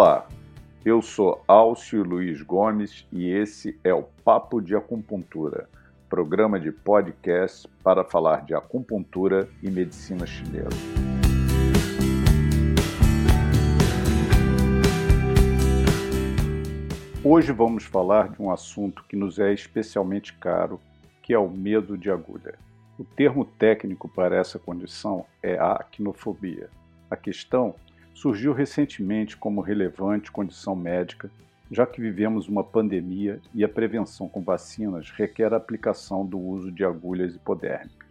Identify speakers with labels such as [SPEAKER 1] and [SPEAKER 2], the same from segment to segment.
[SPEAKER 1] Olá, eu sou Alcio Luiz Gomes e esse é o Papo de Acupuntura, programa de podcast para falar de acupuntura e medicina chinesa. Hoje vamos falar de um assunto que nos é especialmente caro, que é o medo de agulha. O termo técnico para essa condição é a acnofobia. A questão surgiu recentemente como relevante condição médica, já que vivemos uma pandemia e a prevenção com vacinas requer a aplicação do uso de agulhas hipodérmicas.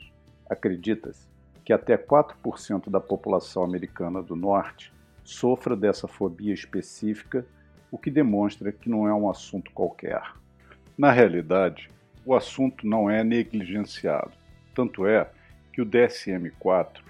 [SPEAKER 1] Acredita-se que até 4% da população americana do norte sofra dessa fobia específica, o que demonstra que não é um assunto qualquer. Na realidade, o assunto não é negligenciado. Tanto é que o DSM-4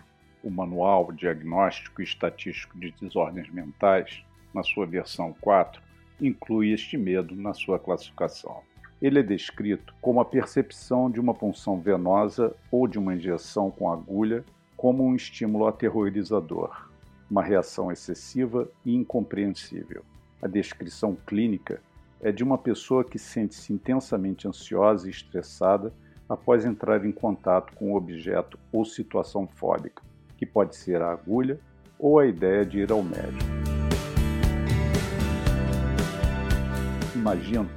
[SPEAKER 1] o Manual Diagnóstico e Estatístico de Desordens Mentais, na sua versão 4, inclui este medo na sua classificação. Ele é descrito como a percepção de uma punção venosa ou de uma injeção com agulha como um estímulo aterrorizador, uma reação excessiva e incompreensível. A descrição clínica é de uma pessoa que sente-se intensamente ansiosa e estressada após entrar em contato com um objeto ou situação fóbica, que pode ser a agulha ou a ideia de ir ao médico. Imagino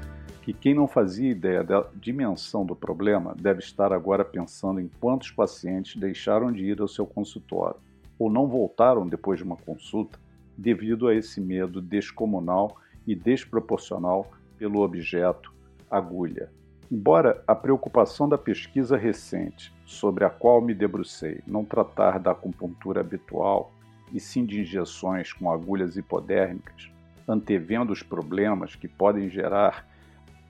[SPEAKER 1] que quem não fazia ideia da dimensão do problema deve estar agora pensando em quantos pacientes deixaram de ir ao seu consultório ou não voltaram depois de uma consulta devido a esse medo descomunal e desproporcional pelo objeto agulha. Embora a preocupação da pesquisa recente, sobre a qual me debrucei, não tratar da acupuntura habitual, e sim de injeções com agulhas hipodérmicas, antevendo os problemas que podem gerar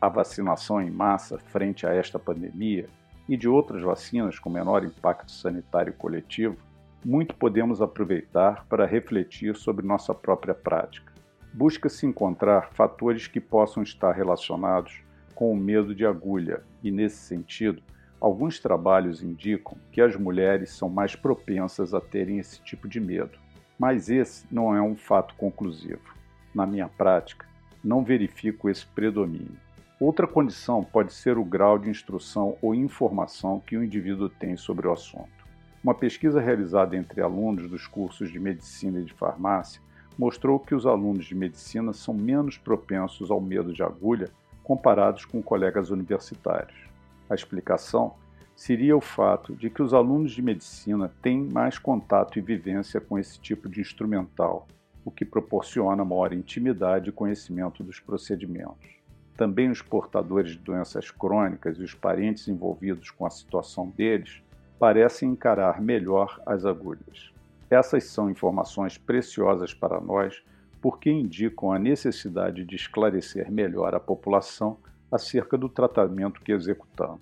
[SPEAKER 1] a vacinação em massa frente a esta pandemia e de outras vacinas com menor impacto sanitário coletivo, muito podemos aproveitar para refletir sobre nossa própria prática. Busca-se encontrar fatores que possam estar relacionados com o medo de agulha, e nesse sentido, alguns trabalhos indicam que as mulheres são mais propensas a terem esse tipo de medo. Mas esse não é um fato conclusivo. Na minha prática, não verifico esse predomínio. Outra condição pode ser o grau de instrução ou informação que o indivíduo tem sobre o assunto. Uma pesquisa realizada entre alunos dos cursos de medicina e de farmácia mostrou que os alunos de medicina são menos propensos ao medo de agulha comparados com colegas universitários. A explicação seria o fato de que os alunos de medicina têm mais contato e vivência com esse tipo de instrumental, o que proporciona maior intimidade e conhecimento dos procedimentos. Também os portadores de doenças crônicas e os parentes envolvidos com a situação deles parecem encarar melhor as agulhas. Essas são informações preciosas para nós porque indicam a necessidade de esclarecer melhor a população acerca do tratamento que executamos.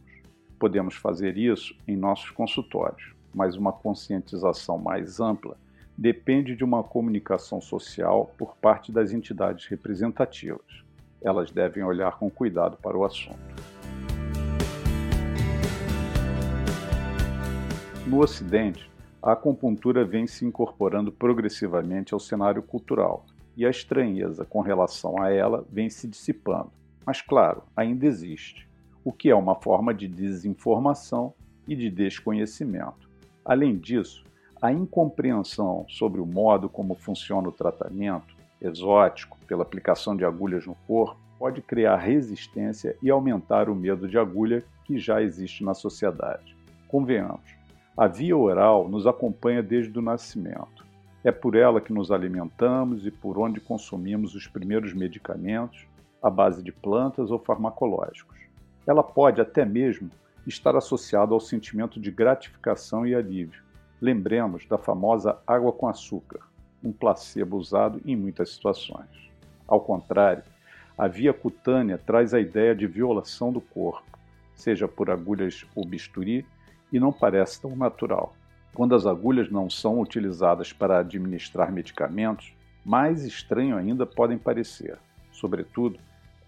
[SPEAKER 1] Podemos fazer isso em nossos consultórios, mas uma conscientização mais ampla depende de uma comunicação social por parte das entidades representativas. Elas devem olhar com cuidado para o assunto. No Ocidente, a acupuntura vem se incorporando progressivamente ao cenário cultural, e a estranheza com relação a ela vem se dissipando. Mas, claro, ainda existe, o que é uma forma de desinformação e de desconhecimento. Além disso, a incompreensão sobre o modo como funciona o tratamento, exótico, pela aplicação de agulhas no corpo, pode criar resistência e aumentar o medo de agulha que já existe na sociedade. Convenhamos, a via oral nos acompanha desde o nascimento. É por ela que nos alimentamos e por onde consumimos os primeiros medicamentos, à base de plantas ou farmacológicos. Ela pode até mesmo estar associada ao sentimento de gratificação e alívio. Lembremos da famosa água com açúcar, um placebo usado em muitas situações. Ao contrário, a via cutânea traz a ideia de violação do corpo, seja por agulhas ou bisturi, e não parece tão natural. Quando as agulhas não são utilizadas para administrar medicamentos, mais estranho ainda podem parecer, sobretudo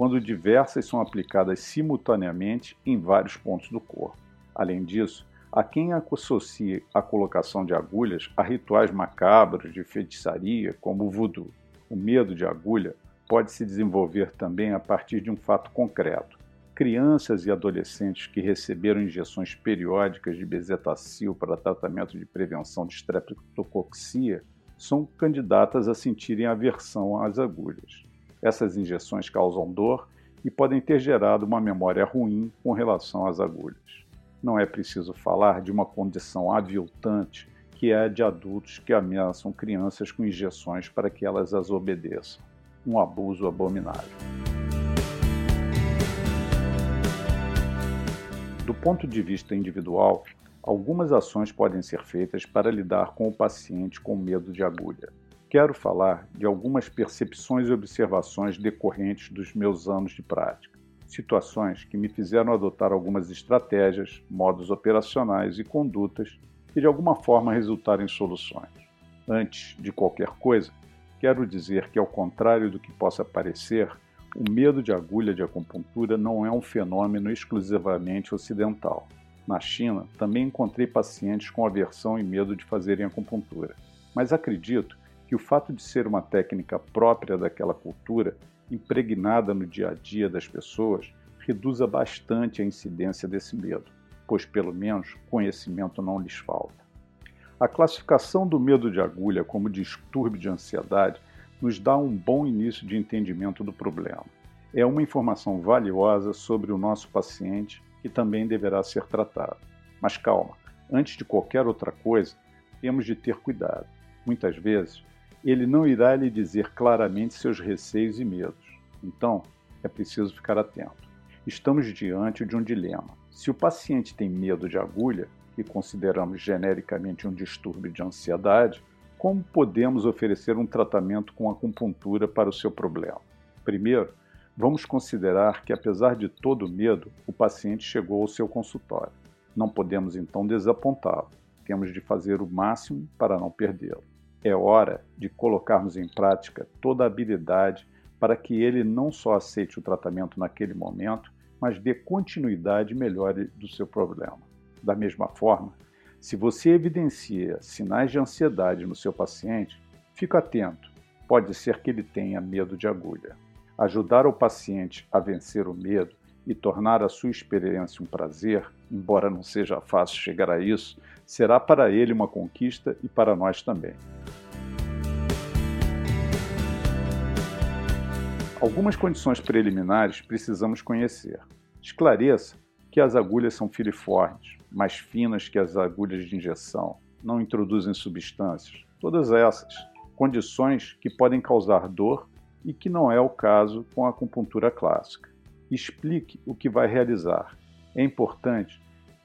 [SPEAKER 1] quando diversas são aplicadas simultaneamente em vários pontos do corpo. Além disso, há quem associe a colocação de agulhas a rituais macabros de feitiçaria, como o voodoo. O medo de agulha pode se desenvolver também a partir de um fato concreto. Crianças e adolescentes que receberam injeções periódicas de bezetacil para tratamento de prevenção de estreptococcia são candidatas a sentirem aversão às agulhas. Essas injeções causam dor e podem ter gerado uma memória ruim com relação às agulhas. Não é preciso falar de uma condição aviltante que é a de adultos que ameaçam crianças com injeções para que elas as obedeçam. Um abuso abominável. Ponto de vista individual, algumas ações podem ser feitas para lidar com o paciente com medo de agulha quero falar de algumas percepções e observações decorrentes dos meus anos de prática. Situações que me fizeram adotar algumas estratégias, modos operacionais e condutas que de alguma forma resultaram em soluções. Antes de qualquer coisa, quero dizer que, ao contrário do que possa parecer, o medo de agulha de acupuntura não é um fenômeno exclusivamente ocidental. Na China, também encontrei pacientes com aversão e medo de fazerem acupuntura, mas acredito que o fato de ser uma técnica própria daquela cultura, impregnada no dia a dia das pessoas, reduza bastante a incidência desse medo, pois pelo menos conhecimento não lhes falta. A classificação do medo de agulha como distúrbio de ansiedade nos dá um bom início de entendimento do problema. É uma informação valiosa sobre o nosso paciente que também deverá ser tratado. Mas calma, antes de qualquer outra coisa, temos de ter cuidado. Muitas vezes, ele não irá lhe dizer claramente seus receios e medos. Então, é preciso ficar atento. Estamos diante de um dilema. Se o paciente tem medo de agulha, que consideramos genericamente um distúrbio de ansiedade, como podemos oferecer um tratamento com acupuntura para o seu problema? Primeiro, vamos considerar que, apesar de todo o medo, o paciente chegou ao seu consultório. Não podemos então desapontá-lo. Temos de fazer o máximo para não perdê-lo. É hora de colocarmos em prática toda a habilidade para que ele não só aceite o tratamento naquele momento, mas dê continuidade e melhore do seu problema. Da mesma forma, se você evidencia sinais de ansiedade no seu paciente, fique atento. Pode ser que ele tenha medo de agulha. Ajudar o paciente a vencer o medo e tornar a sua experiência um prazer, embora não seja fácil chegar a isso, será para ele uma conquista e para nós também. Algumas condições preliminares precisamos conhecer. Esclareça que as agulhas são filiformes, mais finas que as agulhas de injeção, não introduzem substâncias. Todas essas condições que podem causar dor e que não é o caso com a acupuntura clássica. Explique o que vai realizar. É importante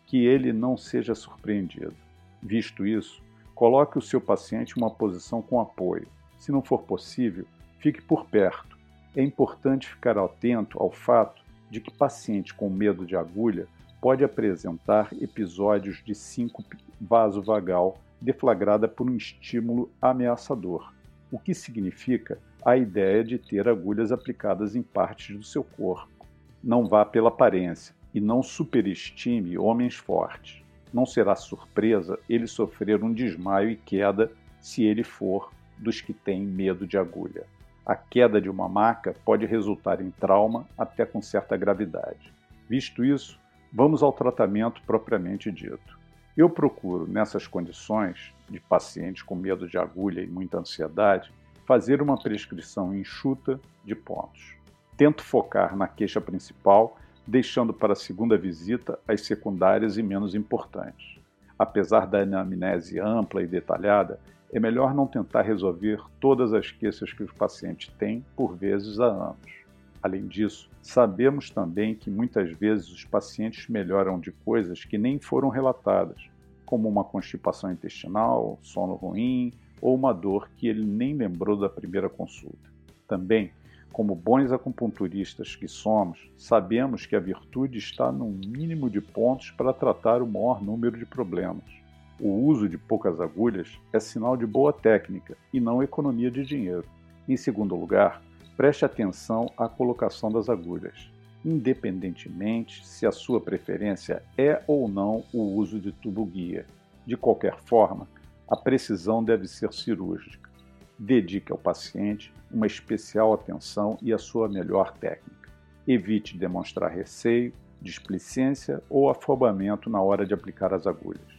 [SPEAKER 1] que ele não seja surpreendido. Visto isso, coloque o seu paciente em uma posição com apoio. Se não for possível, fique por perto é importante ficar atento ao fato de que paciente com medo de agulha pode apresentar episódios de síncope vasovagal deflagrada por um estímulo ameaçador, o que significa a ideia de ter agulhas aplicadas em partes do seu corpo. Não vá pela aparência e não superestime homens fortes. Não será surpresa ele sofrer um desmaio e queda se ele for dos que têm medo de agulha a queda de uma maca pode resultar em trauma até com certa gravidade. Visto isso, vamos ao tratamento propriamente dito. Eu procuro, nessas condições de pacientes com medo de agulha e muita ansiedade, fazer uma prescrição enxuta de pontos. Tento focar na queixa principal, deixando para a segunda visita as secundárias e menos importantes. Apesar da anamnese ampla e detalhada, é melhor não tentar resolver todas as queixas que os pacientes têm, por vezes há anos. Além disso, sabemos também que muitas vezes os pacientes melhoram de coisas que nem foram relatadas, como uma constipação intestinal, sono ruim ou uma dor que ele nem lembrou da primeira consulta. Também, como bons acupunturistas que somos, sabemos que a virtude está num mínimo de pontos para tratar o maior número de problemas. O uso de poucas agulhas é sinal de boa técnica e não economia de dinheiro. Em segundo lugar, preste atenção à colocação das agulhas, independentemente se a sua preferência é ou não o uso de tubo guia. De qualquer forma, a precisão deve ser cirúrgica. Dedique ao paciente uma especial atenção e a sua melhor técnica. Evite demonstrar receio, displicência ou afobamento na hora de aplicar as agulhas,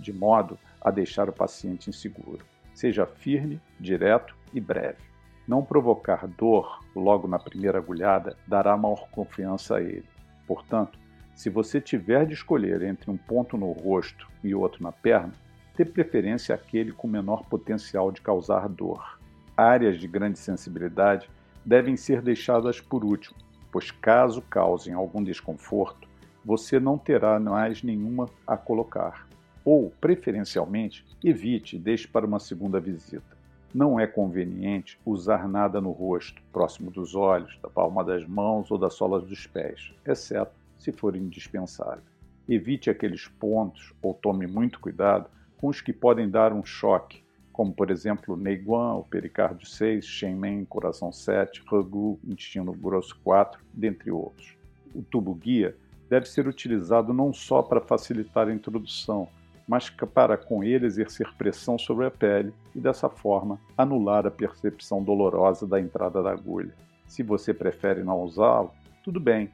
[SPEAKER 1] de modo a deixar o paciente inseguro. Seja firme, direto e breve. Não provocar dor logo na primeira agulhada dará maior confiança a ele. Portanto, se você tiver de escolher entre um ponto no rosto e outro na perna, dê preferência àquele com menor potencial de causar dor. Áreas de grande sensibilidade devem ser deixadas por último, pois caso causem algum desconforto, você não terá mais nenhuma a colocar. Ou, preferencialmente, evite e deixe para uma segunda visita. Não é conveniente usar nada no rosto, próximo dos olhos, da palma das mãos ou das solas dos pés, exceto se for indispensável. Evite aqueles pontos ou tome muito cuidado com os que podem dar um choque, como por exemplo Neiguan, o pericárdio 6, Shenmen, coração 7, Ragu, intestino grosso 4, dentre outros. O tubo guia deve ser utilizado não só para facilitar a introdução, mas para com ele exercer pressão sobre a pele e dessa forma anular a percepção dolorosa da entrada da agulha. Se você prefere não usá-lo, tudo bem.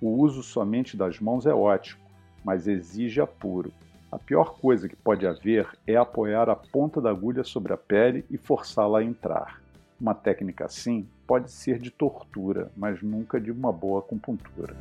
[SPEAKER 1] O uso somente das mãos é ótimo, mas exige apuro a pior coisa que pode haver é apoiar a ponta da agulha sobre a pele e forçá-la a entrar. Uma técnica assim pode ser de tortura, mas nunca de uma boa acupuntura.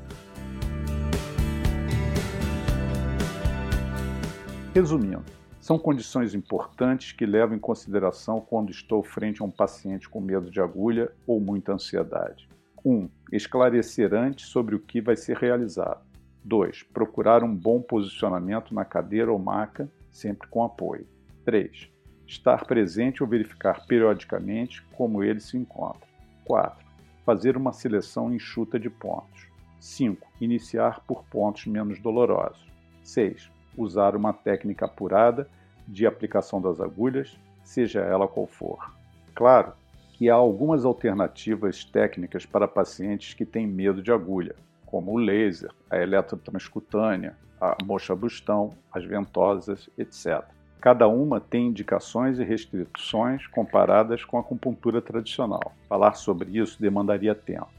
[SPEAKER 1] Resumindo, são condições importantes que levo em consideração quando estou frente a um paciente com medo de agulha ou muita ansiedade. 1. Um, esclarecer antes sobre o que vai ser realizado. 2. Procurar um bom posicionamento na cadeira ou maca, sempre com apoio. 3. Estar presente ou verificar periodicamente como ele se encontra. 4. Fazer uma seleção enxuta de pontos. 5. Iniciar por pontos menos dolorosos. 6. Usar uma técnica apurada de aplicação das agulhas, seja ela qual for. Claro que há algumas alternativas técnicas para pacientes que têm medo de agulha, como o laser, a eletrotranscutânea, a moxa-bustão, as ventosas, etc. Cada uma tem indicações e restrições comparadas com a acupuntura tradicional. Falar sobre isso demandaria tempo.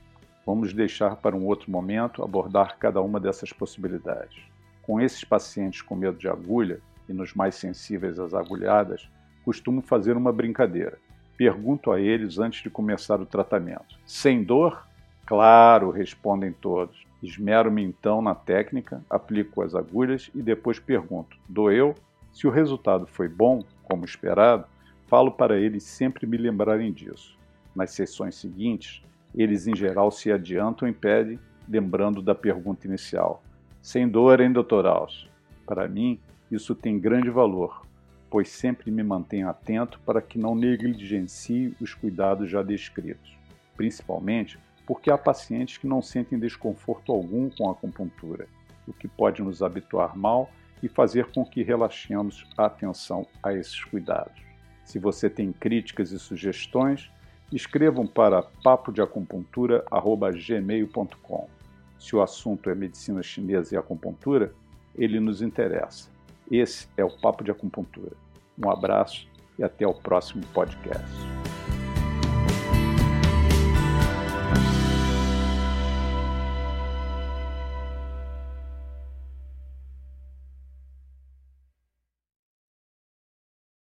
[SPEAKER 1] Vamos deixar para um outro momento abordar cada uma dessas possibilidades. Com esses pacientes com medo de agulha e nos mais sensíveis às agulhadas, costumo fazer uma brincadeira. Pergunto a eles antes de começar o tratamento: sem dor? Claro, respondem todos. Esmero-me então na técnica, aplico as agulhas e depois pergunto: doeu? Se o resultado foi bom, como esperado, falo para eles sempre me lembrarem disso. Nas sessões seguintes, eles em geral se adiantam e pedem, lembrando da pergunta inicial: Sem dor, doutor Alcio? Para mim, isso tem grande valor, pois sempre me mantenho atento para que não negligencie os cuidados já descritos, principalmente porque há pacientes que não sentem desconforto algum com a acupuntura, o que pode nos habituar mal e fazer com que relaxemos a atenção a esses cuidados. Se você tem críticas e sugestões, escrevam para papodeacupuntura@gmail.com. Se o assunto é medicina chinesa e acupuntura, ele nos interessa. Esse é o Papo de Acupuntura. Um abraço e até o próximo podcast.